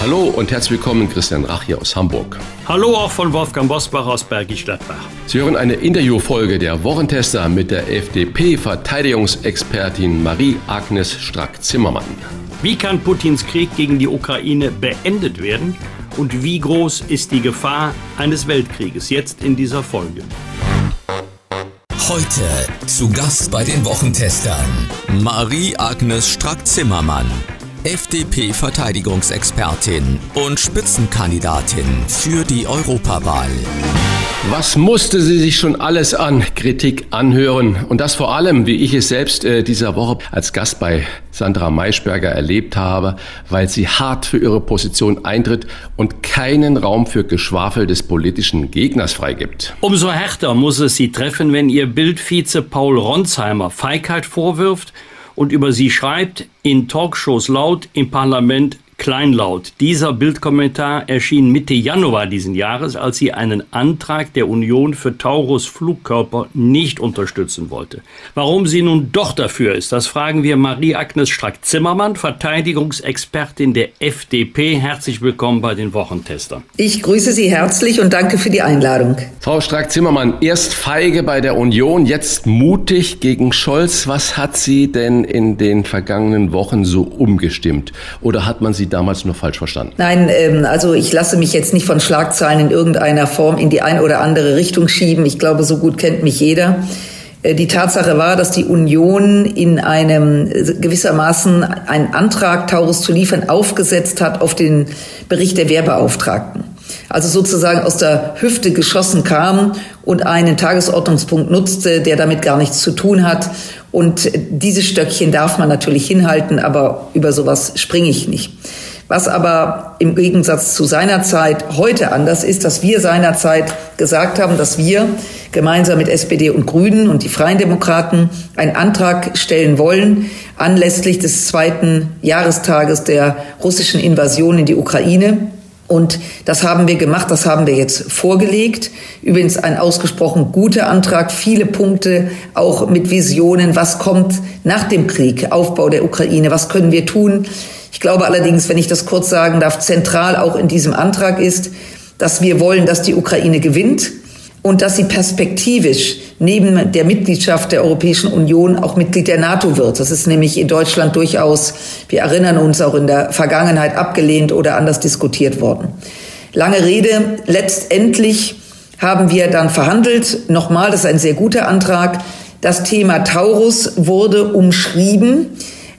Hallo und herzlich willkommen, Christian Rach hier aus Hamburg. Hallo auch von Wolfgang Bosbach aus Bergisch Gladbach. Sie hören eine Interviewfolge der Wochentester mit der FDP-Verteidigungsexpertin Marie-Agnes Strack-Zimmermann. Wie kann Putins Krieg gegen die Ukraine beendet werden? Und wie groß ist die Gefahr eines Weltkrieges jetzt in dieser Folge? Heute zu Gast bei den Wochentestern Marie-Agnes Strack-Zimmermann, FDP-Verteidigungsexpertin und Spitzenkandidatin für die Europawahl. Was musste sie sich schon alles an Kritik anhören? Und das vor allem, wie ich es selbst äh, dieser Woche als Gast bei Sandra Maischberger erlebt habe, weil sie hart für ihre Position eintritt und keinen Raum für Geschwafel des politischen Gegners freigibt. Umso härter muss es sie treffen, wenn ihr Bildvize Paul Ronsheimer Feigheit vorwirft und über sie schreibt, in Talkshows laut, im Parlament kleinlaut. Dieser Bildkommentar erschien Mitte Januar diesen Jahres, als sie einen Antrag der Union für Taurus Flugkörper nicht unterstützen wollte. Warum sie nun doch dafür ist, das fragen wir Marie-Agnes Strack-Zimmermann, Verteidigungsexpertin der FDP. Herzlich willkommen bei den Wochentestern. Ich grüße Sie herzlich und danke für die Einladung. Frau Strack-Zimmermann, erst feige bei der Union, jetzt mutig gegen Scholz. Was hat Sie denn in den vergangenen Wochen so umgestimmt? Oder hat man Sie damals nur falsch verstanden? Nein, ähm, also ich lasse mich jetzt nicht von Schlagzeilen in irgendeiner Form in die eine oder andere Richtung schieben. Ich glaube, so gut kennt mich jeder. Äh, die Tatsache war, dass die Union in einem äh, gewissermaßen einen Antrag, Taurus zu liefern, aufgesetzt hat auf den Bericht der Wehrbeauftragten. Also sozusagen aus der Hüfte geschossen kam und einen Tagesordnungspunkt nutzte, der damit gar nichts zu tun hat. Und dieses Stöckchen darf man natürlich hinhalten, aber über sowas springe ich nicht. Was aber im Gegensatz zu seiner Zeit heute anders ist, dass wir seinerzeit gesagt haben, dass wir gemeinsam mit SPD und Grünen und die Freien Demokraten einen Antrag stellen wollen anlässlich des zweiten Jahrestages der russischen Invasion in die Ukraine und das haben wir gemacht, das haben wir jetzt vorgelegt. Übrigens ein ausgesprochen guter Antrag, viele Punkte, auch mit Visionen, was kommt nach dem Krieg, Aufbau der Ukraine, was können wir tun. Ich glaube allerdings, wenn ich das kurz sagen darf, zentral auch in diesem Antrag ist, dass wir wollen, dass die Ukraine gewinnt und dass sie perspektivisch neben der Mitgliedschaft der Europäischen Union auch Mitglied der NATO wird. Das ist nämlich in Deutschland durchaus, wir erinnern uns auch in der Vergangenheit abgelehnt oder anders diskutiert worden. Lange Rede, letztendlich haben wir dann verhandelt. Nochmal, das ist ein sehr guter Antrag. Das Thema Taurus wurde umschrieben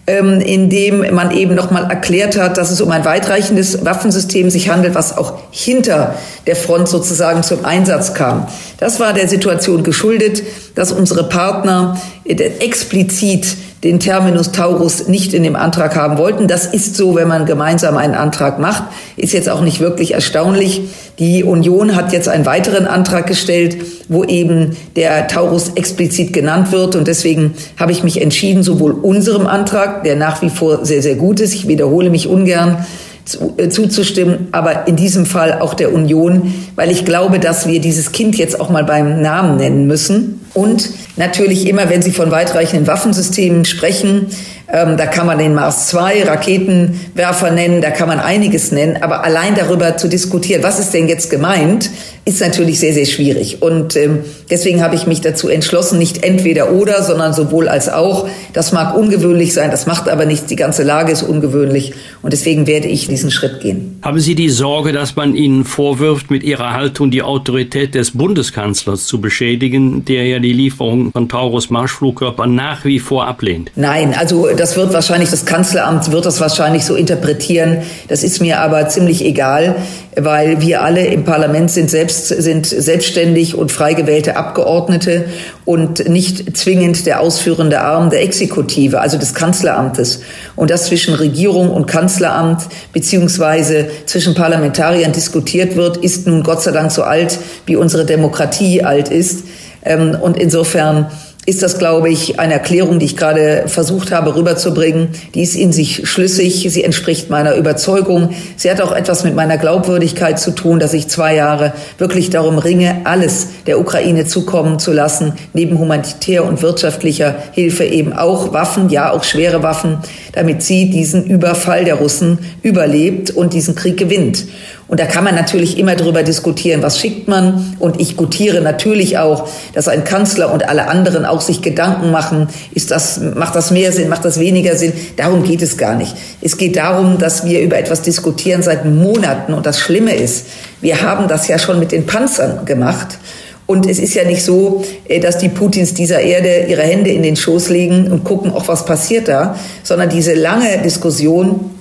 ähm, in dem man eben nochmal erklärt hat, dass es um ein weitreichendes Waffensystem sich handelt, was auch hinter der Front sozusagen zum Einsatz kam. Das war der Situation geschuldet, dass unsere Partner äh, explizit den Terminus Taurus nicht in dem Antrag haben wollten. Das ist so, wenn man gemeinsam einen Antrag macht. Ist jetzt auch nicht wirklich erstaunlich. Die Union hat jetzt einen weiteren Antrag gestellt, wo eben der Taurus explizit genannt wird. Und deswegen habe ich mich entschieden, sowohl unserem Antrag, der nach wie vor sehr, sehr gut ist, ich wiederhole mich ungern, zu, äh, zuzustimmen, aber in diesem Fall auch der Union, weil ich glaube, dass wir dieses Kind jetzt auch mal beim Namen nennen müssen. Und natürlich immer, wenn Sie von weitreichenden Waffensystemen sprechen, ähm, da kann man den Mars 2 Raketenwerfer nennen, da kann man einiges nennen, aber allein darüber zu diskutieren, was ist denn jetzt gemeint, ist natürlich sehr, sehr schwierig. Und ähm, deswegen habe ich mich dazu entschlossen, nicht entweder oder, sondern sowohl als auch. Das mag ungewöhnlich sein, das macht aber nichts. Die ganze Lage ist ungewöhnlich und deswegen werde ich diesen Schritt gehen. Haben Sie die Sorge, dass man Ihnen vorwirft, mit Ihrer Haltung die Autorität des Bundeskanzlers zu beschädigen, der ja die Lieferung von Taurus Marschflugkörpern nach wie vor ablehnt? Nein, also das wird wahrscheinlich, das Kanzleramt wird das wahrscheinlich so interpretieren. Das ist mir aber ziemlich egal, weil wir alle im Parlament sind selbst, sind selbstständig und frei gewählte Abgeordnete und nicht zwingend der ausführende Arm der Exekutive, also des Kanzleramtes. Und das zwischen Regierung und Kanzleramt beziehungsweise zwischen Parlamentariern diskutiert wird, ist nun Gott sei Dank so alt, wie unsere Demokratie alt ist. Ähm, und insofern ist das, glaube ich, eine Erklärung, die ich gerade versucht habe rüberzubringen. Die ist in sich schlüssig. Sie entspricht meiner Überzeugung. Sie hat auch etwas mit meiner Glaubwürdigkeit zu tun, dass ich zwei Jahre wirklich darum ringe, alles der Ukraine zukommen zu lassen, neben humanitär und wirtschaftlicher Hilfe eben auch Waffen, ja auch schwere Waffen, damit sie diesen Überfall der Russen überlebt und diesen Krieg gewinnt. Und da kann man natürlich immer darüber diskutieren, was schickt man. Und ich gutiere natürlich auch, dass ein Kanzler und alle anderen auch sich Gedanken machen, ist das, macht das mehr Sinn, macht das weniger Sinn? Darum geht es gar nicht. Es geht darum, dass wir über etwas diskutieren seit Monaten. Und das Schlimme ist, wir haben das ja schon mit den Panzern gemacht. Und es ist ja nicht so, äh, dass die Putins dieser Erde ihre Hände in den Schoß legen und gucken, auch was passiert da, sondern diese lange Diskussion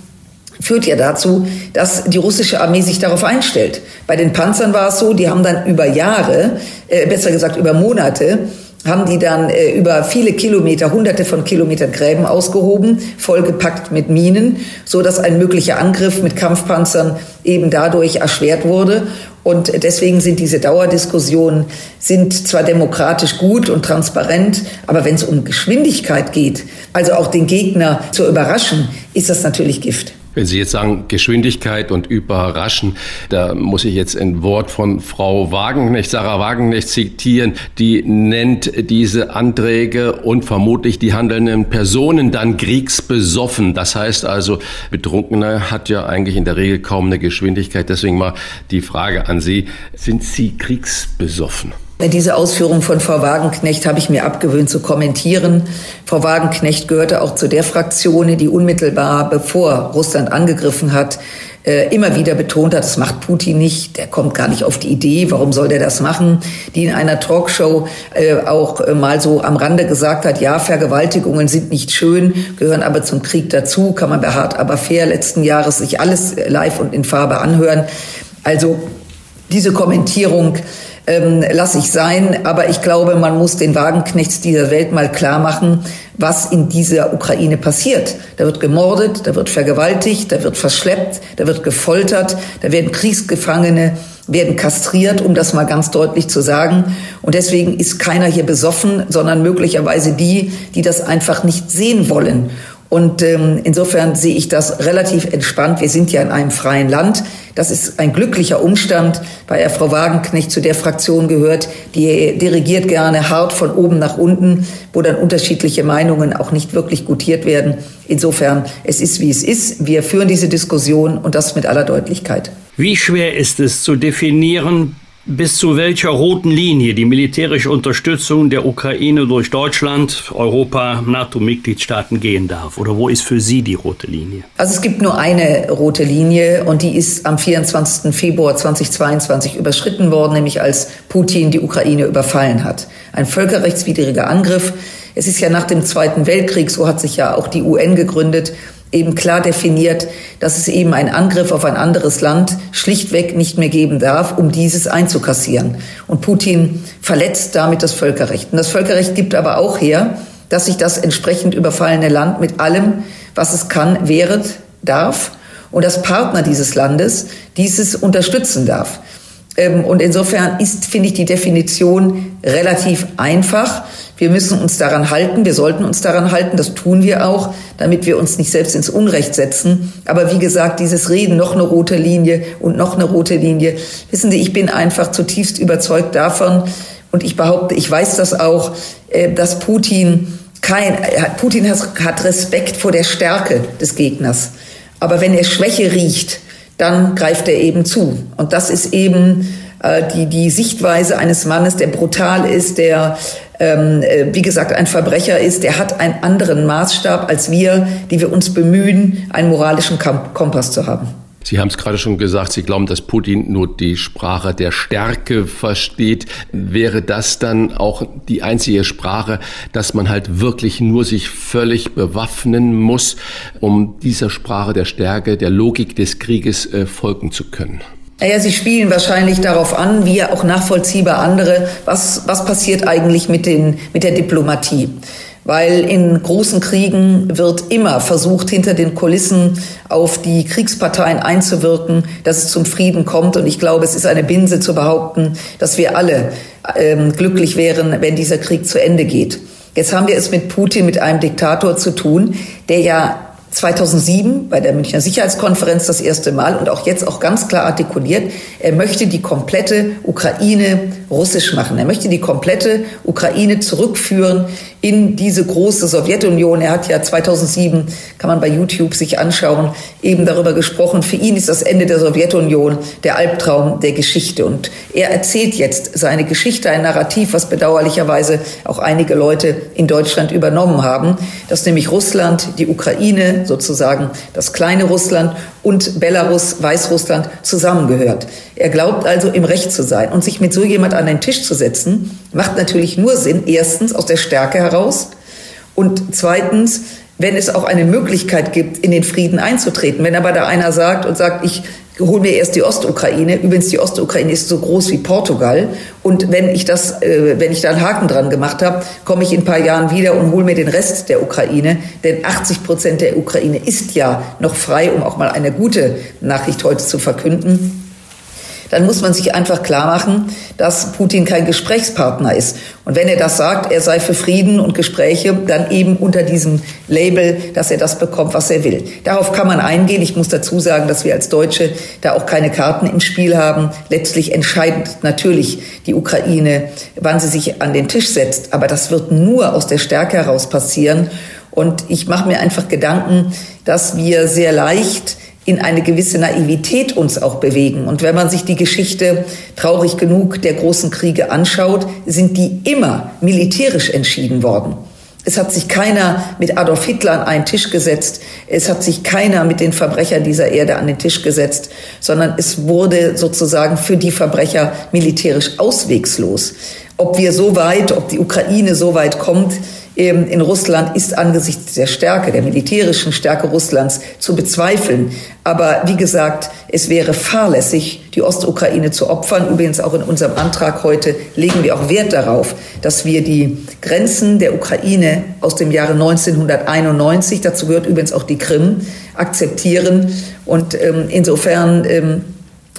führt ja dazu, dass die russische Armee sich darauf einstellt. Bei den Panzern war es so, die haben dann über Jahre, äh, besser gesagt über Monate, haben die dann äh, über viele Kilometer, hunderte von Kilometern Gräben ausgehoben, vollgepackt mit Minen, so dass ein möglicher Angriff mit Kampfpanzern eben dadurch erschwert wurde. Und deswegen sind diese Dauerdiskussionen sind zwar demokratisch gut und transparent, aber wenn es um Geschwindigkeit geht, also auch den Gegner zu überraschen, ist das natürlich Gift. Wenn Sie jetzt sagen Geschwindigkeit und Überraschen, da muss ich jetzt ein Wort von Frau Wagenknecht, Sarah Wagenknecht zitieren, die nennt diese Anträge und vermutlich die handelnden Personen dann kriegsbesoffen. Das heißt also, Betrunkener hat ja eigentlich in der Regel kaum eine Geschwindigkeit. Deswegen mal die Frage an Sie, sind Sie kriegsbesoffen? Diese Ausführung von Frau Wagenknecht habe ich mir abgewöhnt zu kommentieren. Frau Wagenknecht gehörte auch zu der Fraktion, die unmittelbar bevor Russland angegriffen hat, äh, immer wieder betont hat, das macht Putin nicht, der kommt gar nicht auf die Idee, warum soll der das machen, die in einer Talkshow äh, auch äh, mal so am Rande gesagt hat, ja, Vergewaltigungen sind nicht schön, gehören aber zum Krieg dazu, kann man bei Hart aber fair letzten Jahres sich alles live und in Farbe anhören. Also diese Kommentierung ähm, lasse ich sein. Aber ich glaube, man muss den Wagenknechts dieser Welt mal klar machen, was in dieser Ukraine passiert. Da wird gemordet, da wird vergewaltigt, da wird verschleppt, da wird gefoltert, da werden Kriegsgefangene werden kastriert, um das mal ganz deutlich zu sagen. Und deswegen ist keiner hier besoffen, sondern möglicherweise die, die das einfach nicht sehen wollen. Und ähm, insofern sehe ich das relativ entspannt. Wir sind ja in einem freien Land. Das ist ein glücklicher Umstand, weil er Frau Wagenknecht zu der Fraktion gehört, die dirigiert gerne hart von oben nach unten, wo dann unterschiedliche Meinungen auch nicht wirklich gutiert werden. Insofern, es ist wie es ist. Wir führen diese Diskussion und das mit aller Deutlichkeit. Wie schwer ist es zu definieren, bis zu welcher roten Linie die militärische Unterstützung der Ukraine durch Deutschland, Europa, NATO-Mitgliedstaaten gehen darf? Oder wo ist für Sie die rote Linie? Also es gibt nur eine rote Linie und die ist am 24. Februar 2022 überschritten worden, nämlich als Putin die Ukraine überfallen hat. Ein völkerrechtswidriger Angriff. Es ist ja nach dem Zweiten Weltkrieg, so hat sich ja auch die UN gegründet, eben klar definiert, dass es eben einen Angriff auf ein anderes Land schlichtweg nicht mehr geben darf, um dieses einzukassieren. Und Putin verletzt damit das Völkerrecht. Und das Völkerrecht gibt aber auch her, dass sich das entsprechend überfallene Land mit allem, was es kann, wehret darf und dass Partner dieses Landes dieses unterstützen darf. Ähm, und insofern ist, finde ich, die Definition relativ einfach. Wir müssen uns daran halten, wir sollten uns daran halten, das tun wir auch, damit wir uns nicht selbst ins Unrecht setzen. Aber wie gesagt, dieses Reden, noch eine rote Linie und noch eine rote Linie, wissen Sie, ich bin einfach zutiefst überzeugt davon und ich behaupte, ich weiß das auch, äh, dass Putin kein, Putin hat Respekt vor der Stärke des Gegners. Aber wenn er Schwäche riecht, dann greift er eben zu. Und das ist eben äh, die, die Sichtweise eines Mannes, der brutal ist, der, ähm, äh, wie gesagt, ein Verbrecher ist, der hat einen anderen Maßstab als wir, die wir uns bemühen, einen moralischen Kompass zu haben. Sie haben es gerade schon gesagt, Sie glauben, dass Putin nur die Sprache der Stärke versteht. Wäre das dann auch die einzige Sprache, dass man halt wirklich nur sich völlig bewaffnen muss, um dieser Sprache der Stärke, der Logik des Krieges äh, folgen zu können? Naja, Sie spielen wahrscheinlich darauf an, wie auch nachvollziehbar andere, was, was passiert eigentlich mit, den, mit der Diplomatie. Weil in großen Kriegen wird immer versucht, hinter den Kulissen auf die Kriegsparteien einzuwirken, dass es zum Frieden kommt. Und ich glaube, es ist eine Binse zu behaupten, dass wir alle ähm, glücklich wären, wenn dieser Krieg zu Ende geht. Jetzt haben wir es mit Putin, mit einem Diktator zu tun, der ja 2007 bei der Münchner Sicherheitskonferenz das erste Mal und auch jetzt auch ganz klar artikuliert, er möchte die komplette Ukraine russisch machen. Er möchte die komplette Ukraine zurückführen in diese große Sowjetunion. Er hat ja 2007, kann man bei YouTube sich anschauen, eben darüber gesprochen. Für ihn ist das Ende der Sowjetunion der Albtraum der Geschichte. Und er erzählt jetzt seine Geschichte, ein Narrativ, was bedauerlicherweise auch einige Leute in Deutschland übernommen haben, dass nämlich Russland, die Ukraine, sozusagen das kleine Russland und Belarus, Weißrussland zusammengehört. Er glaubt also im Recht zu sein und sich mit so jemand an den Tisch zu setzen, macht natürlich nur Sinn, erstens aus der Stärke heraus und zweitens, wenn es auch eine Möglichkeit gibt, in den Frieden einzutreten. Wenn aber da einer sagt und sagt, ich hole mir erst die Ostukraine. Übrigens, die Ostukraine ist so groß wie Portugal. Und wenn ich das, äh, wenn ich da einen Haken dran gemacht habe, komme ich in ein paar Jahren wieder und hole mir den Rest der Ukraine. Denn 80 Prozent der Ukraine ist ja noch frei, um auch mal eine gute Nachricht heute zu verkünden dann muss man sich einfach klar machen, dass Putin kein Gesprächspartner ist. Und wenn er das sagt, er sei für Frieden und Gespräche, dann eben unter diesem Label, dass er das bekommt, was er will. Darauf kann man eingehen. Ich muss dazu sagen, dass wir als Deutsche da auch keine Karten im Spiel haben. Letztlich entscheidet natürlich die Ukraine, wann sie sich an den Tisch setzt. Aber das wird nur aus der Stärke heraus passieren. Und ich mache mir einfach Gedanken, dass wir sehr leicht in eine gewisse Naivität uns auch bewegen. Und wenn man sich die Geschichte traurig genug der großen Kriege anschaut, sind die immer militärisch entschieden worden. Es hat sich keiner mit Adolf Hitler an einen Tisch gesetzt. Es hat sich keiner mit den Verbrechern dieser Erde an den Tisch gesetzt, sondern es wurde sozusagen für die Verbrecher militärisch auswegslos. Ob wir so weit, ob die Ukraine so weit kommt, in Russland ist angesichts der Stärke, der militärischen Stärke Russlands zu bezweifeln. Aber wie gesagt, es wäre fahrlässig, die Ostukraine zu opfern. Übrigens auch in unserem Antrag heute legen wir auch Wert darauf, dass wir die Grenzen der Ukraine aus dem Jahre 1991, dazu gehört übrigens auch die Krim, akzeptieren. Und ähm, insofern ähm,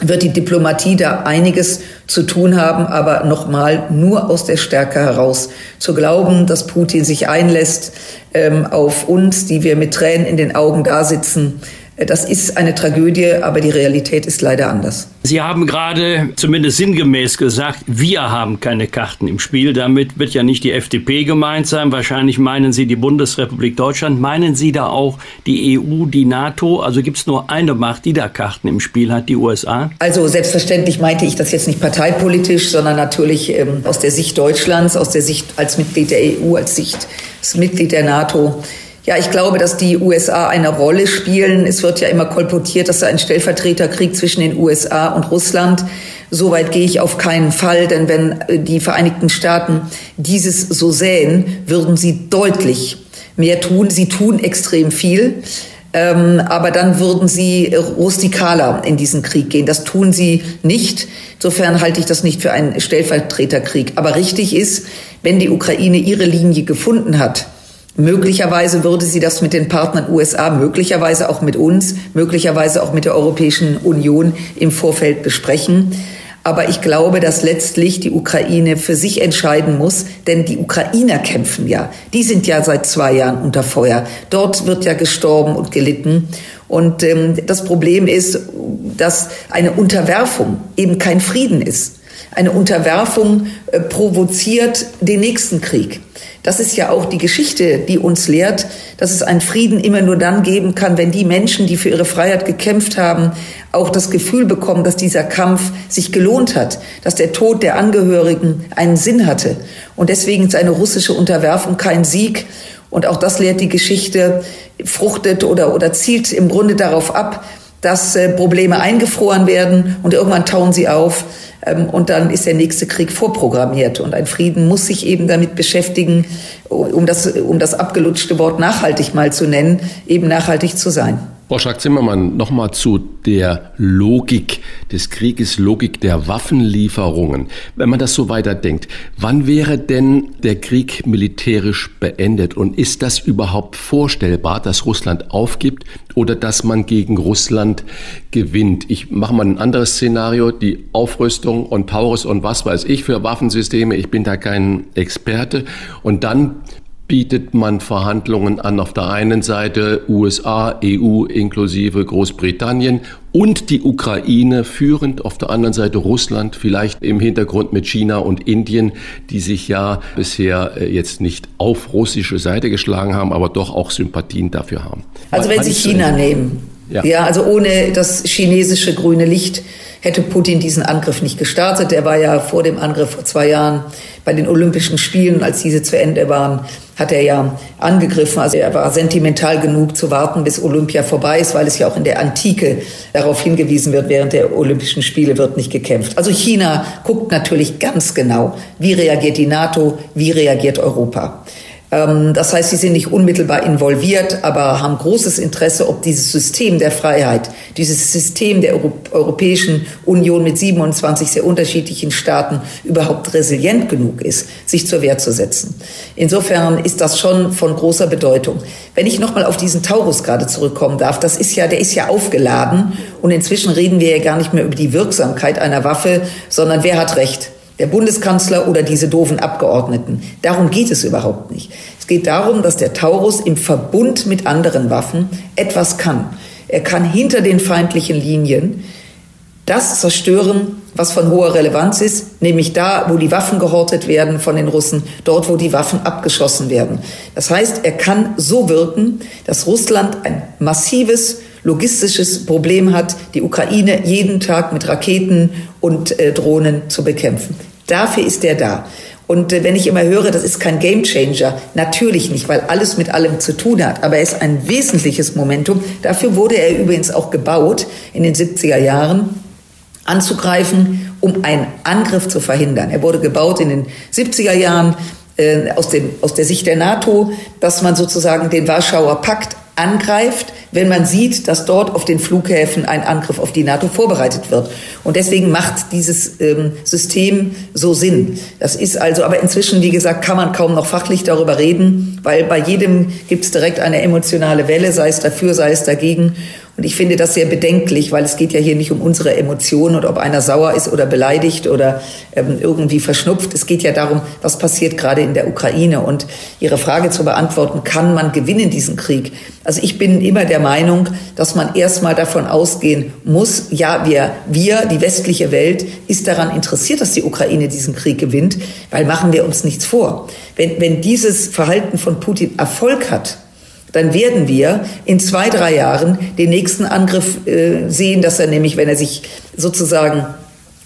wird die Diplomatie da einiges zu tun haben, aber nochmal nur aus der Stärke heraus zu glauben, dass Putin sich einlässt ähm, auf uns, die wir mit Tränen in den Augen da sitzen, das ist eine Tragödie, aber die Realität ist leider anders. Sie haben gerade zumindest sinngemäß gesagt, wir haben keine Karten im Spiel. Damit wird ja nicht die FDP gemeint sein. Wahrscheinlich meinen Sie die Bundesrepublik Deutschland. Meinen Sie da auch die EU, die NATO? Also gibt es nur eine Macht, die da Karten im Spiel hat, die USA? Also selbstverständlich meinte ich das jetzt nicht parteipolitisch, sondern natürlich ähm, aus der Sicht Deutschlands, aus der Sicht als Mitglied der EU, als Sicht als Mitglied der NATO. Ja, ich glaube, dass die USA eine Rolle spielen. Es wird ja immer kolportiert, dass da ein Stellvertreterkrieg zwischen den USA und Russland. Soweit gehe ich auf keinen Fall, denn wenn äh, die Vereinigten Staaten dieses so sähen, würden sie deutlich mehr tun. Sie tun extrem viel. Ähm, aber dann würden sie rustikaler in diesen Krieg gehen. Das tun sie nicht. Insofern halte ich das nicht für einen Stellvertreterkrieg. Aber richtig ist, wenn die Ukraine ihre Linie gefunden hat, Möglicherweise würde sie das mit den Partnern USA, möglicherweise auch mit uns, möglicherweise auch mit der Europäischen Union im Vorfeld besprechen. Aber ich glaube, dass letztlich die Ukraine für sich entscheiden muss, denn die Ukrainer kämpfen ja. Die sind ja seit zwei Jahren unter Feuer. Dort wird ja gestorben und gelitten. Und ähm, das Problem ist, dass eine Unterwerfung eben kein Frieden ist. Eine Unterwerfung äh, provoziert den nächsten Krieg. Das ist ja auch die Geschichte, die uns lehrt, dass es einen Frieden immer nur dann geben kann, wenn die Menschen, die für ihre Freiheit gekämpft haben, auch das Gefühl bekommen, dass dieser Kampf sich gelohnt hat, dass der Tod der Angehörigen einen Sinn hatte. Und deswegen ist eine russische Unterwerfung kein Sieg. Und auch das lehrt die Geschichte, fruchtet oder, oder zielt im Grunde darauf ab, dass äh, Probleme eingefroren werden und irgendwann tauen sie auf ähm, und dann ist der nächste Krieg vorprogrammiert. Und ein Frieden muss sich eben damit beschäftigen, um das, um das abgelutschte Wort nachhaltig mal zu nennen, eben nachhaltig zu sein. Frau Strack-Zimmermann, nochmal zu der Logik des Krieges, Logik der Waffenlieferungen. Wenn man das so weiterdenkt, wann wäre denn der Krieg militärisch beendet? Und ist das überhaupt vorstellbar, dass Russland aufgibt oder dass man gegen Russland gewinnt? Ich mache mal ein anderes Szenario, die Aufrüstung und Taurus und was weiß ich für Waffensysteme. Ich bin da kein Experte. Und dann bietet man Verhandlungen an auf der einen Seite USA, EU inklusive Großbritannien und die Ukraine führend, auf der anderen Seite Russland, vielleicht im Hintergrund mit China und Indien, die sich ja bisher äh, jetzt nicht auf russische Seite geschlagen haben, aber doch auch Sympathien dafür haben. Also wenn Sie China nehmen, ja. ja, also ohne das chinesische grüne Licht hätte Putin diesen Angriff nicht gestartet. Er war ja vor dem Angriff vor zwei Jahren bei den Olympischen Spielen, als diese zu Ende waren, hat er ja angegriffen. Also er war sentimental genug zu warten, bis Olympia vorbei ist, weil es ja auch in der Antike darauf hingewiesen wird, während der Olympischen Spiele wird nicht gekämpft. Also China guckt natürlich ganz genau, wie reagiert die NATO, wie reagiert Europa. Ähm, das heißt, sie sind nicht unmittelbar involviert, aber haben großes Interesse, ob dieses System der Freiheit, dieses System der Europäischen Union mit 27 sehr unterschiedlichen Staaten überhaupt resilient genug ist, sich zur Wehr zu setzen. Insofern ist das schon von großer Bedeutung. Wenn ich nochmal auf diesen Taurus gerade zurückkommen darf, das ist ja, der ist ja aufgeladen und inzwischen reden wir ja gar nicht mehr über die Wirksamkeit einer Waffe, sondern wer hat Recht der Bundeskanzler oder diese doofen Abgeordneten. Darum geht es überhaupt nicht. Es geht darum, dass der Taurus im Verbund mit anderen Waffen etwas kann. Er kann hinter den feindlichen Linien das zerstören, was von hoher Relevanz ist, nämlich da, wo die Waffen gehortet werden von den Russen, dort, wo die Waffen abgeschossen werden. Das heißt, er kann so wirken, dass Russland ein massives logistisches Problem hat, die Ukraine jeden Tag mit Raketen und äh, Drohnen zu bekämpfen. Dafür ist er da. Und äh, wenn ich immer höre, das ist kein Gamechanger, natürlich nicht, weil alles mit allem zu tun hat, aber er ist ein wesentliches Momentum. Dafür wurde er übrigens auch gebaut in den 70er Jahren, anzugreifen, um einen Angriff zu verhindern. Er wurde gebaut in den 70er Jahren äh, aus, dem, aus der Sicht der NATO, dass man sozusagen den Warschauer Pakt angreift, wenn man sieht, dass dort auf den Flughäfen ein Angriff auf die NATO vorbereitet wird. Und deswegen macht dieses ähm, System so Sinn. Das ist also, aber inzwischen, wie gesagt, kann man kaum noch fachlich darüber reden, weil bei jedem gibt es direkt eine emotionale Welle, sei es dafür, sei es dagegen. Und ich finde das sehr bedenklich, weil es geht ja hier nicht um unsere Emotionen und ob einer sauer ist oder beleidigt oder ähm, irgendwie verschnupft. Es geht ja darum, was passiert gerade in der Ukraine. Und Ihre Frage zu beantworten, kann man gewinnen diesen Krieg? Also ich bin immer der Meinung, dass man erstmal davon ausgehen muss, ja, wir, wir, die westliche Welt, ist daran interessiert, dass die Ukraine diesen Krieg gewinnt, weil machen wir uns nichts vor. Wenn, wenn dieses Verhalten von Putin Erfolg hat, dann werden wir in zwei, drei Jahren den nächsten Angriff äh, sehen, dass er nämlich, wenn er sich sozusagen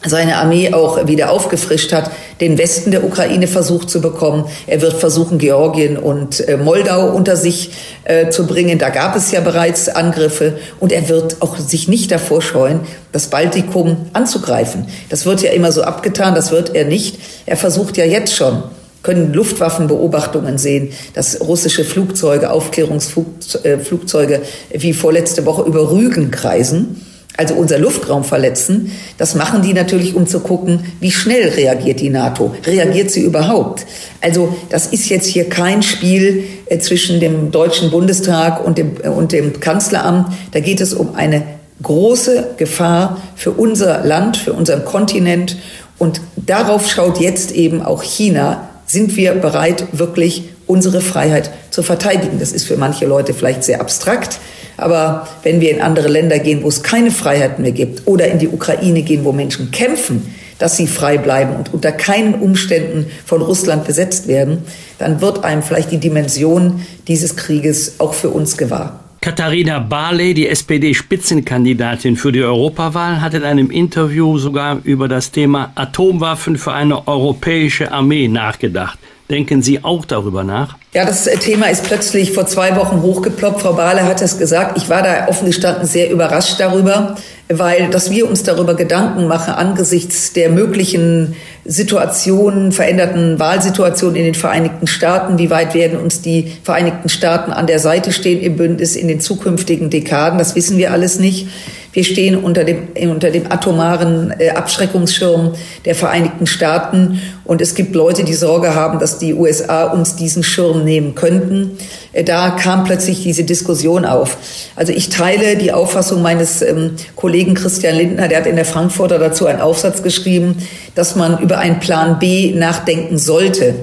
seine Armee auch wieder aufgefrischt hat, den Westen der Ukraine versucht zu bekommen. Er wird versuchen, Georgien und äh, Moldau unter sich äh, zu bringen. Da gab es ja bereits Angriffe. Und er wird auch sich nicht davor scheuen, das Baltikum anzugreifen. Das wird ja immer so abgetan, das wird er nicht. Er versucht ja jetzt schon können Luftwaffenbeobachtungen sehen, dass russische Flugzeuge, Aufklärungsflugzeuge wie vorletzte Woche über Rügen kreisen, also unser Luftraum verletzen. Das machen die natürlich, um zu gucken, wie schnell reagiert die NATO. Reagiert sie überhaupt? Also das ist jetzt hier kein Spiel äh, zwischen dem Deutschen Bundestag und dem, äh, und dem Kanzleramt. Da geht es um eine große Gefahr für unser Land, für unseren Kontinent. Und darauf schaut jetzt eben auch China sind wir bereit, wirklich unsere Freiheit zu verteidigen. Das ist für manche Leute vielleicht sehr abstrakt, aber wenn wir in andere Länder gehen, wo es keine Freiheit mehr gibt, oder in die Ukraine gehen, wo Menschen kämpfen, dass sie frei bleiben und unter keinen Umständen von Russland besetzt werden, dann wird einem vielleicht die Dimension dieses Krieges auch für uns gewahr. Katharina Barley, die SPD-Spitzenkandidatin für die Europawahl, hat in einem Interview sogar über das Thema Atomwaffen für eine europäische Armee nachgedacht. Denken Sie auch darüber nach? Ja, das Thema ist plötzlich vor zwei Wochen hochgeploppt. Frau Bahle hat es gesagt. Ich war da offen gestanden sehr überrascht darüber, weil dass wir uns darüber Gedanken machen angesichts der möglichen Situationen, veränderten Wahlsituationen in den Vereinigten Staaten, wie weit werden uns die Vereinigten Staaten an der Seite stehen im Bündnis in den zukünftigen Dekaden, das wissen wir alles nicht. Wir stehen unter dem, unter dem atomaren äh, Abschreckungsschirm der Vereinigten Staaten. Und es gibt Leute, die Sorge haben, dass die USA uns diesen Schirm nehmen könnten. Äh, da kam plötzlich diese Diskussion auf. Also ich teile die Auffassung meines ähm, Kollegen Christian Lindner, der hat in der Frankfurter dazu einen Aufsatz geschrieben, dass man über einen Plan B nachdenken sollte.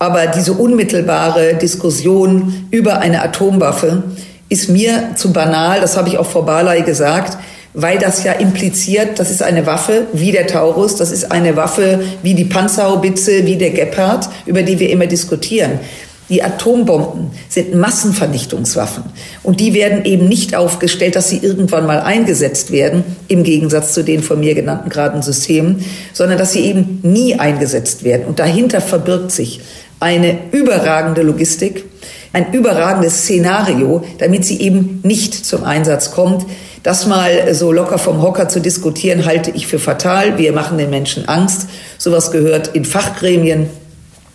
Aber diese unmittelbare Diskussion über eine Atomwaffe, ist mir zu banal, das habe ich auch Frau Barley gesagt, weil das ja impliziert, das ist eine Waffe wie der Taurus, das ist eine Waffe wie die Panzerhaubitze, wie der Gepard, über die wir immer diskutieren. Die Atombomben sind Massenvernichtungswaffen und die werden eben nicht aufgestellt, dass sie irgendwann mal eingesetzt werden, im Gegensatz zu den von mir genannten geraden Systemen, sondern dass sie eben nie eingesetzt werden. Und dahinter verbirgt sich eine überragende Logistik, ein überragendes Szenario, damit sie eben nicht zum Einsatz kommt. Das mal so locker vom Hocker zu diskutieren, halte ich für fatal. Wir machen den Menschen Angst. Sowas gehört in Fachgremien.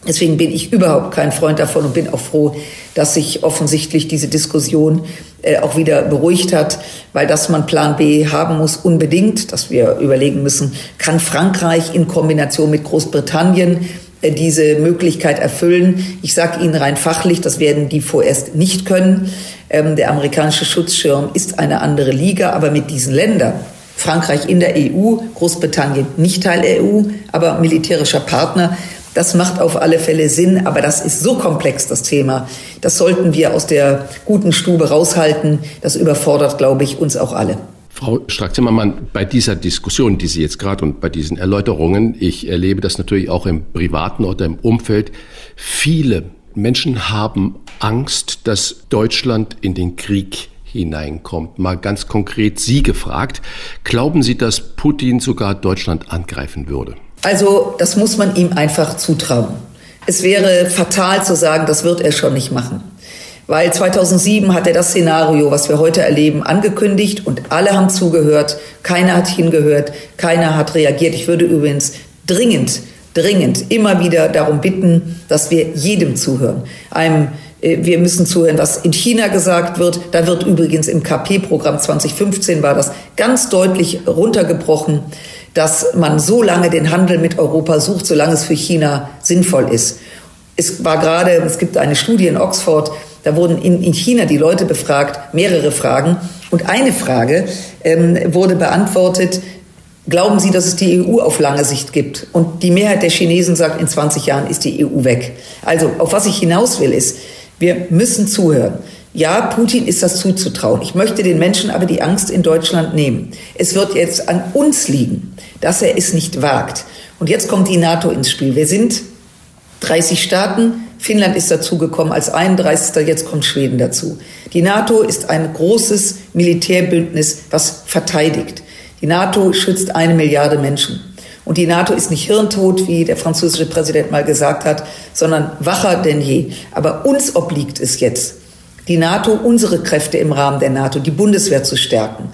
Deswegen bin ich überhaupt kein Freund davon und bin auch froh, dass sich offensichtlich diese Diskussion äh, auch wieder beruhigt hat, weil dass man Plan B haben muss, unbedingt, dass wir überlegen müssen, kann Frankreich in Kombination mit Großbritannien diese Möglichkeit erfüllen. Ich sage Ihnen rein fachlich, das werden die vorerst nicht können. Ähm, der amerikanische Schutzschirm ist eine andere Liga, aber mit diesen Ländern, Frankreich in der EU, Großbritannien nicht Teil der EU, aber militärischer Partner, das macht auf alle Fälle Sinn, aber das ist so komplex, das Thema. Das sollten wir aus der guten Stube raushalten. Das überfordert, glaube ich, uns auch alle. Frau Strack-Zimmermann, bei dieser Diskussion, die Sie jetzt gerade und bei diesen Erläuterungen, ich erlebe das natürlich auch im privaten oder im Umfeld, viele Menschen haben Angst, dass Deutschland in den Krieg hineinkommt. Mal ganz konkret Sie gefragt, glauben Sie, dass Putin sogar Deutschland angreifen würde? Also das muss man ihm einfach zutrauen. Es wäre fatal zu sagen, das wird er schon nicht machen. Weil 2007 hat er das Szenario, was wir heute erleben, angekündigt und alle haben zugehört. Keiner hat hingehört, keiner hat reagiert. Ich würde übrigens dringend, dringend immer wieder darum bitten, dass wir jedem zuhören. Einem äh, wir müssen zuhören, was in China gesagt wird. Da wird übrigens im KP-Programm 2015 war das ganz deutlich runtergebrochen, dass man so lange den Handel mit Europa sucht, solange es für China sinnvoll ist. Es war gerade, es gibt eine Studie in Oxford, da wurden in, in China die Leute befragt, mehrere Fragen. Und eine Frage ähm, wurde beantwortet, glauben Sie, dass es die EU auf lange Sicht gibt? Und die Mehrheit der Chinesen sagt, in 20 Jahren ist die EU weg. Also auf was ich hinaus will, ist, wir müssen zuhören. Ja, Putin ist das zuzutrauen. Ich möchte den Menschen aber die Angst in Deutschland nehmen. Es wird jetzt an uns liegen, dass er es nicht wagt. Und jetzt kommt die NATO ins Spiel. Wir sind 30 Staaten, Finnland ist dazugekommen als 31. Jetzt kommt Schweden dazu. Die NATO ist ein großes Militärbündnis, was verteidigt. Die NATO schützt eine Milliarde Menschen. Und die NATO ist nicht hirntot, wie der französische Präsident mal gesagt hat, sondern wacher denn je. Aber uns obliegt es jetzt, die NATO, unsere Kräfte im Rahmen der NATO, die Bundeswehr zu stärken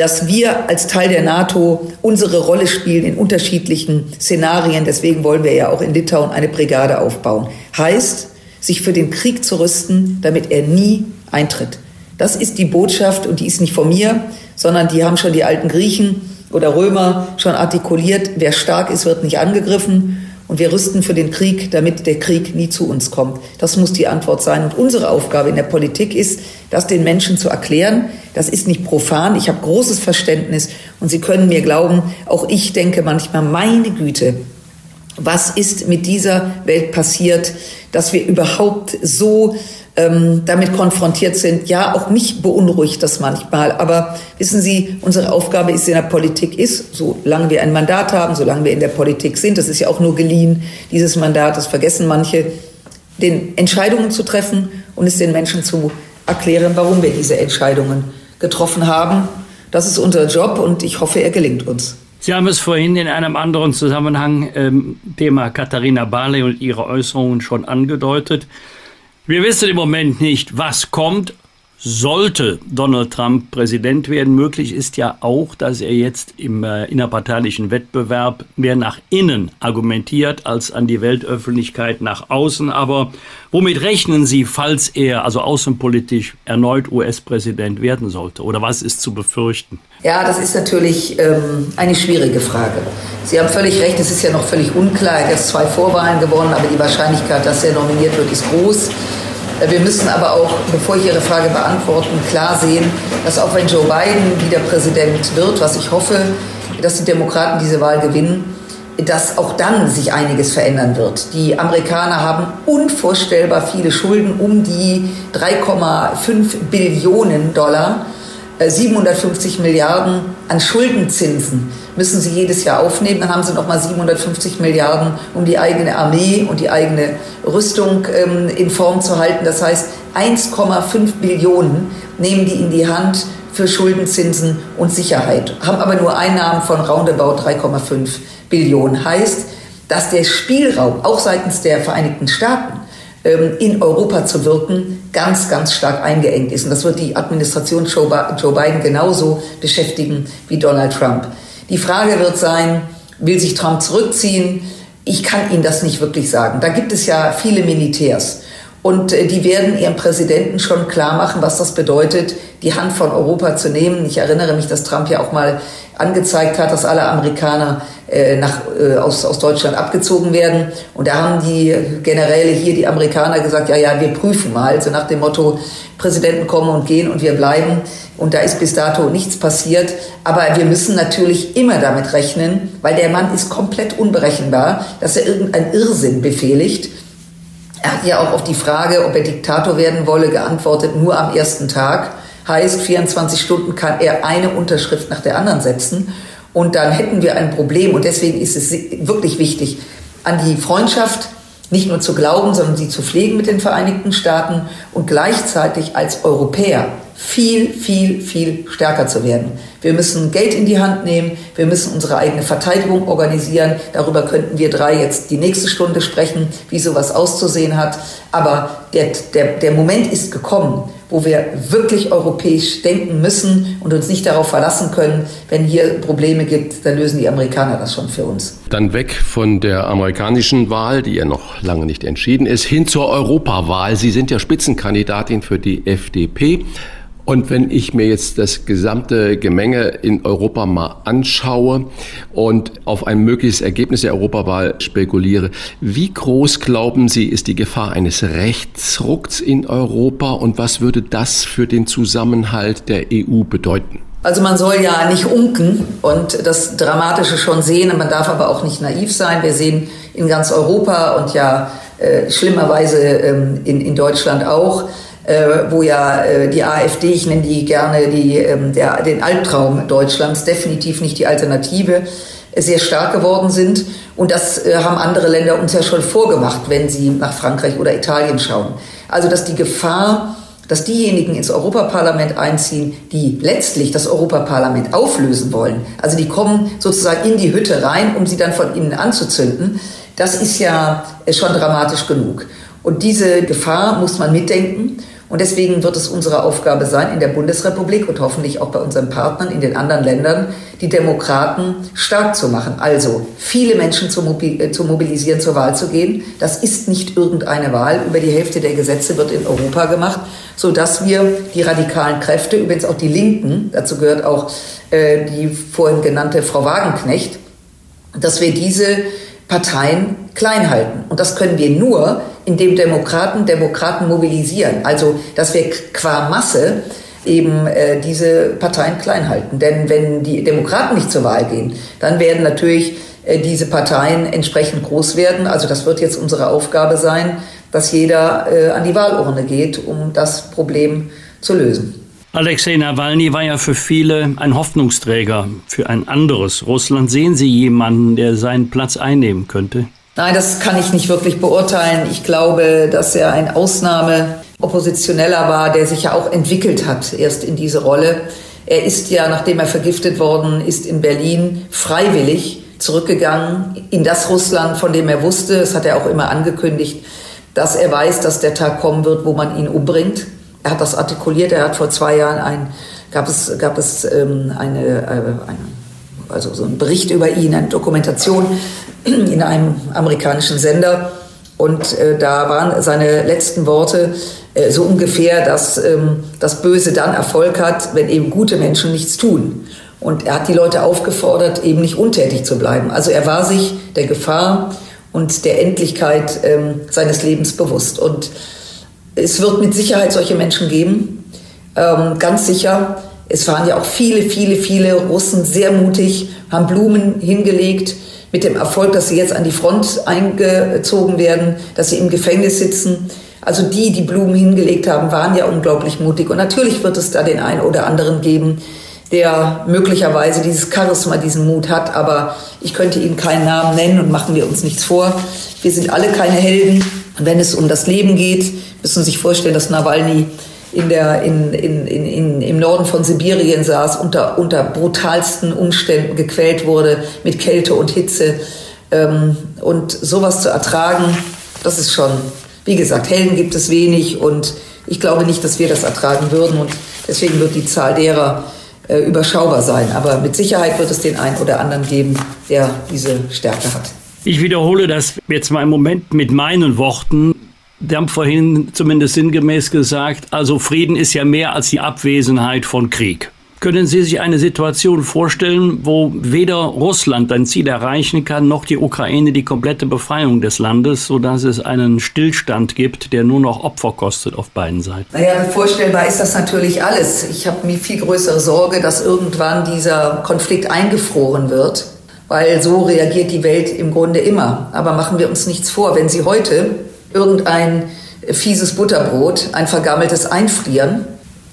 dass wir als Teil der NATO unsere Rolle spielen in unterschiedlichen Szenarien. Deswegen wollen wir ja auch in Litauen eine Brigade aufbauen. Heißt, sich für den Krieg zu rüsten, damit er nie eintritt. Das ist die Botschaft und die ist nicht von mir, sondern die haben schon die alten Griechen oder Römer schon artikuliert. Wer stark ist, wird nicht angegriffen. Und wir rüsten für den Krieg, damit der Krieg nie zu uns kommt. Das muss die Antwort sein. Und unsere Aufgabe in der Politik ist, das den Menschen zu erklären. Das ist nicht profan. Ich habe großes Verständnis. Und Sie können mir glauben, auch ich denke manchmal, meine Güte, was ist mit dieser Welt passiert, dass wir überhaupt so ähm, damit konfrontiert sind. Ja, auch mich beunruhigt das manchmal. Aber wissen Sie, unsere Aufgabe ist in der Politik ist, solange wir ein Mandat haben, solange wir in der Politik sind, das ist ja auch nur geliehen, dieses Mandat, das vergessen manche, den Entscheidungen zu treffen und es den Menschen zu erklären, warum wir diese Entscheidungen getroffen haben. Das ist unser Job und ich hoffe, er gelingt uns. Sie haben es vorhin in einem anderen Zusammenhang, ähm, Thema Katharina Barley und ihre Äußerungen schon angedeutet. Wir wissen im Moment nicht, was kommt, sollte Donald Trump Präsident werden. Möglich ist ja auch, dass er jetzt im äh, innerparteilichen Wettbewerb mehr nach innen argumentiert als an die Weltöffentlichkeit nach außen. Aber womit rechnen Sie, falls er also außenpolitisch erneut US-Präsident werden sollte? Oder was ist zu befürchten? Ja, das ist natürlich ähm, eine schwierige Frage. Sie haben völlig recht, es ist ja noch völlig unklar. Er hat erst zwei Vorwahlen gewonnen, aber die Wahrscheinlichkeit, dass er nominiert wird, ist groß. Wir müssen aber auch, bevor ich Ihre Frage beantworten, klar sehen, dass auch wenn Joe Biden wieder Präsident wird, was ich hoffe, dass die Demokraten diese Wahl gewinnen, dass auch dann sich einiges verändern wird. Die Amerikaner haben unvorstellbar viele Schulden, um die 3,5 Billionen Dollar. 750 äh, Milliarden an Schuldenzinsen müssen sie jedes Jahr aufnehmen. Dann haben sie noch mal 750 Milliarden, um die eigene Armee und die eigene Rüstung ähm, in Form zu halten. Das heißt, 1,5 Billionen nehmen die in die Hand für Schuldenzinsen und Sicherheit, haben aber nur Einnahmen von roundabout 3,5 Billionen. Heißt, dass der Spielraum auch seitens der Vereinigten Staaten ähm, in Europa zu wirken, ganz, ganz stark eingeengt ist. Und das wird die Administration Joe Biden genauso beschäftigen wie Donald Trump. Die Frage wird sein, will sich Trump zurückziehen? Ich kann Ihnen das nicht wirklich sagen. Da gibt es ja viele Militärs. Und äh, die werden ihrem Präsidenten schon klar machen, was das bedeutet, die Hand von Europa zu nehmen. Ich erinnere mich, dass Trump ja auch mal angezeigt hat, dass alle Amerikaner äh, nach, äh, aus, aus Deutschland abgezogen werden. Und da haben die Generäle hier, die Amerikaner, gesagt, ja, ja, wir prüfen mal. Also nach dem Motto, Präsidenten kommen und gehen und wir bleiben. Und da ist bis dato nichts passiert. Aber wir müssen natürlich immer damit rechnen, weil der Mann ist komplett unberechenbar, dass er irgendeinen Irrsinn befehligt. Er hat ja auch auf die Frage, ob er Diktator werden wolle, geantwortet, nur am ersten Tag. Heißt, 24 Stunden kann er eine Unterschrift nach der anderen setzen. Und dann hätten wir ein Problem. Und deswegen ist es wirklich wichtig, an die Freundschaft nicht nur zu glauben, sondern sie zu pflegen mit den Vereinigten Staaten und gleichzeitig als Europäer viel, viel, viel stärker zu werden. Wir müssen Geld in die Hand nehmen, wir müssen unsere eigene Verteidigung organisieren. Darüber könnten wir drei jetzt die nächste Stunde sprechen, wie sowas auszusehen hat. Aber der, der, der Moment ist gekommen, wo wir wirklich europäisch denken müssen und uns nicht darauf verlassen können, wenn hier Probleme gibt, dann lösen die Amerikaner das schon für uns. Dann weg von der amerikanischen Wahl, die ja noch lange nicht entschieden ist, hin zur Europawahl. Sie sind ja Spitzenkandidatin für die FDP. Und wenn ich mir jetzt das gesamte Gemenge in Europa mal anschaue und auf ein mögliches Ergebnis der Europawahl spekuliere, wie groß glauben Sie, ist die Gefahr eines Rechtsrucks in Europa und was würde das für den Zusammenhalt der EU bedeuten? Also man soll ja nicht unken und das Dramatische schon sehen, man darf aber auch nicht naiv sein. Wir sehen in ganz Europa und ja äh, schlimmerweise ähm, in, in Deutschland auch, wo ja äh, die AfD, ich nenne die gerne die, ähm, der, den Albtraum Deutschlands, definitiv nicht die Alternative, äh, sehr stark geworden sind. Und das äh, haben andere Länder uns ja schon vorgemacht, wenn sie nach Frankreich oder Italien schauen. Also dass die Gefahr, dass diejenigen ins Europaparlament einziehen, die letztlich das Europaparlament auflösen wollen, also die kommen sozusagen in die Hütte rein, um sie dann von innen anzuzünden, das ist ja äh, schon dramatisch genug. Und diese Gefahr muss man mitdenken. Und deswegen wird es unsere Aufgabe sein, in der Bundesrepublik und hoffentlich auch bei unseren Partnern in den anderen Ländern, die Demokraten stark zu machen. Also viele Menschen zu, äh, mobilisieren, zur Wahl zu gehen. Das ist nicht irgendeine Wahl. Über die Hälfte der Gesetze wird in Europa gemacht, sodass wir die radikalen Kräfte, übrigens auch die Linken, dazu gehört auch äh, die vorhin genannte Frau Wagenknecht, dass wir diese Parteien klein halten. Und das können wir nur, indem Demokraten Demokraten mobilisieren. Also, dass wir qua Masse eben äh, diese Parteien klein halten. Denn wenn die Demokraten nicht zur Wahl gehen, dann werden natürlich äh, diese Parteien entsprechend groß werden. Also das wird jetzt unsere Aufgabe sein, dass jeder äh, an die Wahlurne geht, um das Problem zu lösen. Alexei Nawalny war ja für viele ein Hoffnungsträger für ein anderes Russland. Sehen Sie jemanden, der seinen Platz einnehmen könnte? Nein, das kann ich nicht wirklich beurteilen. Ich glaube, dass er ein Ausnahmeoppositioneller war, der sich ja auch entwickelt hat erst in diese Rolle. Er ist ja, nachdem er vergiftet worden ist in Berlin, freiwillig zurückgegangen in das Russland, von dem er wusste, das hat er auch immer angekündigt, dass er weiß, dass der Tag kommen wird, wo man ihn umbringt. Er hat das artikuliert, er hat vor zwei Jahren ein, gab es, gab es ähm, eine, äh, eine, also so einen Bericht über ihn, eine Dokumentation in einem amerikanischen Sender. Und äh, da waren seine letzten Worte äh, so ungefähr, dass ähm, das Böse dann Erfolg hat, wenn eben gute Menschen nichts tun. Und er hat die Leute aufgefordert, eben nicht untätig zu bleiben. Also er war sich der Gefahr und der Endlichkeit ähm, seines Lebens bewusst. Und es wird mit Sicherheit solche Menschen geben, ähm, ganz sicher. Es waren ja auch viele, viele, viele Russen sehr mutig, haben Blumen hingelegt mit dem Erfolg, dass sie jetzt an die Front eingezogen werden, dass sie im Gefängnis sitzen. Also die, die Blumen hingelegt haben, waren ja unglaublich mutig. Und natürlich wird es da den einen oder anderen geben, der möglicherweise dieses Charisma, diesen Mut hat. Aber ich könnte Ihnen keinen Namen nennen und machen wir uns nichts vor. Wir sind alle keine Helden. Wenn es um das Leben geht, müssen Sie sich vorstellen, dass Nawalny in der, in, in, in, im Norden von Sibirien saß, unter, unter brutalsten Umständen gequält wurde, mit Kälte und Hitze. Ähm, und sowas zu ertragen, das ist schon, wie gesagt, Helden gibt es wenig und ich glaube nicht, dass wir das ertragen würden. Und deswegen wird die Zahl derer, äh, überschaubar sein. Aber mit Sicherheit wird es den einen oder anderen geben, der diese Stärke hat. Ich wiederhole das jetzt mal im Moment mit meinen Worten. Sie haben vorhin zumindest sinngemäß gesagt, also Frieden ist ja mehr als die Abwesenheit von Krieg. Können Sie sich eine Situation vorstellen, wo weder Russland ein Ziel erreichen kann, noch die Ukraine die komplette Befreiung des Landes, sodass es einen Stillstand gibt, der nur noch Opfer kostet auf beiden Seiten? Naja, vorstellbar ist das natürlich alles. Ich habe mir viel größere Sorge, dass irgendwann dieser Konflikt eingefroren wird, weil so reagiert die Welt im Grunde immer. Aber machen wir uns nichts vor, wenn Sie heute irgendein fieses Butterbrot, ein vergammeltes einfrieren,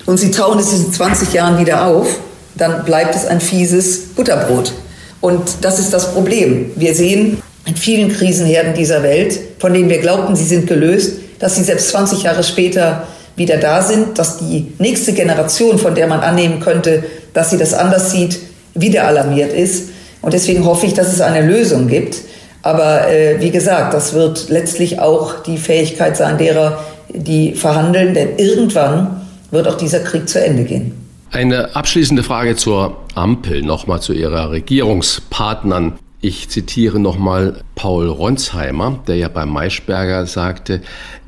und sie tauen es in 20 Jahren wieder auf, dann bleibt es ein fieses Butterbrot. Und das ist das Problem. Wir sehen in vielen Krisenherden dieser Welt, von denen wir glaubten, sie sind gelöst, dass sie selbst 20 Jahre später wieder da sind, dass die nächste Generation, von der man annehmen könnte, dass sie das anders sieht, wieder alarmiert ist. Und deswegen hoffe ich, dass es eine Lösung gibt. Aber äh, wie gesagt, das wird letztlich auch die Fähigkeit sein derer, die verhandeln, denn irgendwann wird auch dieser Krieg zu Ende gehen. Eine abschließende Frage zur Ampel, nochmal zu Ihrer Regierungspartnern. Ich zitiere nochmal Paul Ronsheimer, der ja beim Maischberger sagte,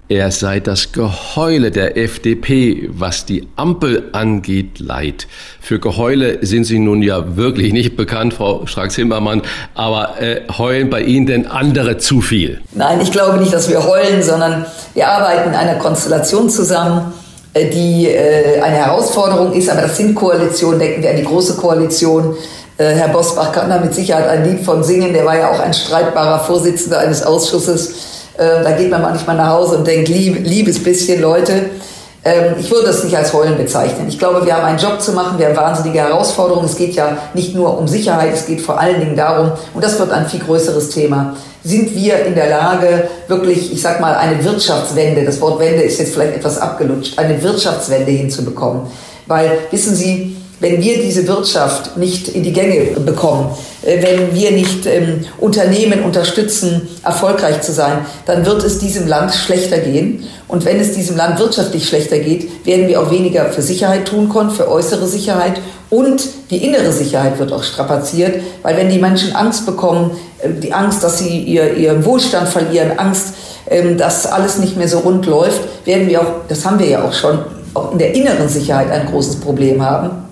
er sei das Geheule der FDP, was die Ampel angeht, leid. Für Geheule sind Sie nun ja wirklich nicht bekannt, Frau Strack-Zimmermann, aber äh, heulen bei Ihnen denn andere zu viel? Nein, ich glaube nicht, dass wir heulen, sondern wir arbeiten in einer Konstellation zusammen, äh, die äh, eine Herausforderung ist, aber das sind Koalitionen, denken wir an die große Koalition. Äh, Herr Bosbach kann da mit Sicherheit ein Lied von singen, der war ja auch ein streitbarer Vorsitzender eines Ausschusses. Da geht man manchmal nach Hause und denkt, lieb, liebes bisschen Leute. Ähm, ich würde das nicht als Heulen bezeichnen. Ich glaube, wir haben einen Job zu machen, wir haben wahnsinnige Herausforderungen. Es geht ja nicht nur um Sicherheit, es geht vor allen Dingen darum, und das wird ein viel größeres Thema, sind wir in der Lage, wirklich, ich sag mal, eine Wirtschaftswende, das Wort Wende ist jetzt vielleicht etwas abgelutscht, eine Wirtschaftswende hinzubekommen. Weil, wissen Sie, wenn wir diese Wirtschaft nicht in die Gänge bekommen, äh, wenn wir nicht ähm, Unternehmen unterstützen, erfolgreich zu sein, dann wird es diesem Land schlechter gehen. Und wenn es diesem Land wirtschaftlich schlechter geht, werden wir auch weniger für Sicherheit tun können, für äußere Sicherheit. Und die innere Sicherheit wird auch strapaziert, weil wenn die Menschen Angst bekommen, äh, die Angst, dass sie ihr, ihren Wohlstand verlieren, Angst, ähm, dass alles nicht mehr so rund läuft, werden wir auch, das haben wir ja auch schon, auch in der inneren Sicherheit ein großes Problem haben.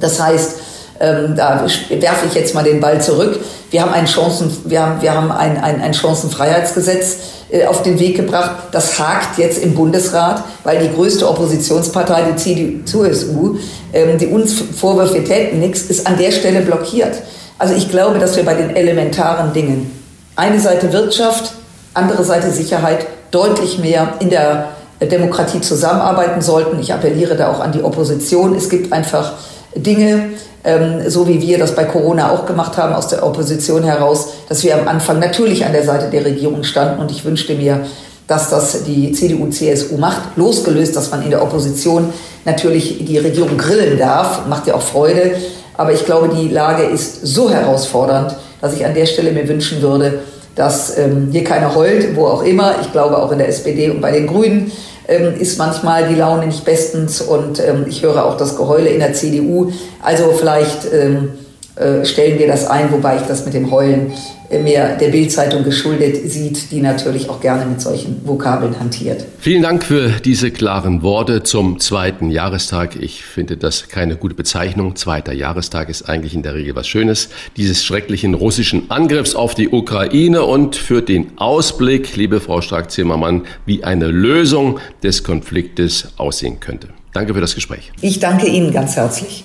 Das heißt, ähm, da werfe ich jetzt mal den Ball zurück. Wir haben ein, Chancen, wir haben, wir haben ein, ein, ein Chancenfreiheitsgesetz äh, auf den Weg gebracht. Das hakt jetzt im Bundesrat, weil die größte Oppositionspartei, die CDU, ähm, die uns vorwirft, wir täten nichts, ist an der Stelle blockiert. Also ich glaube, dass wir bei den elementaren Dingen, eine Seite Wirtschaft, andere Seite Sicherheit, deutlich mehr in der Demokratie zusammenarbeiten sollten. Ich appelliere da auch an die Opposition. Es gibt einfach Dinge, ähm, so wie wir das bei Corona auch gemacht haben, aus der Opposition heraus, dass wir am Anfang natürlich an der Seite der Regierung standen und ich wünschte mir, dass das die CDU-CSU macht, losgelöst, dass man in der Opposition natürlich die Regierung grillen darf, macht ja auch Freude. Aber ich glaube, die Lage ist so herausfordernd, dass ich an der Stelle mir wünschen würde, dass ähm, hier keiner heult, wo auch immer. Ich glaube auch in der SPD und bei den Grünen ähm, ist manchmal die Laune nicht bestens und ähm, ich höre auch das Geheule in der CDU. Also vielleicht ähm, äh, stellen wir das ein, wobei ich das mit dem Heulen mehr der Bildzeitung geschuldet sieht, die natürlich auch gerne mit solchen Vokabeln hantiert. Vielen Dank für diese klaren Worte zum zweiten Jahrestag. Ich finde das keine gute Bezeichnung. Zweiter Jahrestag ist eigentlich in der Regel was Schönes. Dieses schrecklichen russischen Angriffs auf die Ukraine und für den Ausblick, liebe Frau Strack-Zimmermann, wie eine Lösung des Konfliktes aussehen könnte. Danke für das Gespräch. Ich danke Ihnen ganz herzlich.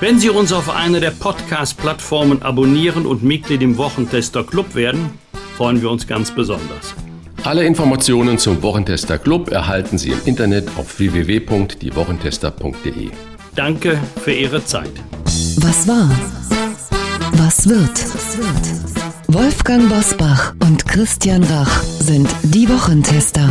Wenn Sie uns auf einer der Podcast-Plattformen abonnieren und Mitglied im Wochentester Club werden, freuen wir uns ganz besonders. Alle Informationen zum Wochentester Club erhalten Sie im Internet auf www.diewochentester.de. Danke für Ihre Zeit. Was war? Was wird? Wolfgang Bosbach und Christian Rach sind die Wochentester.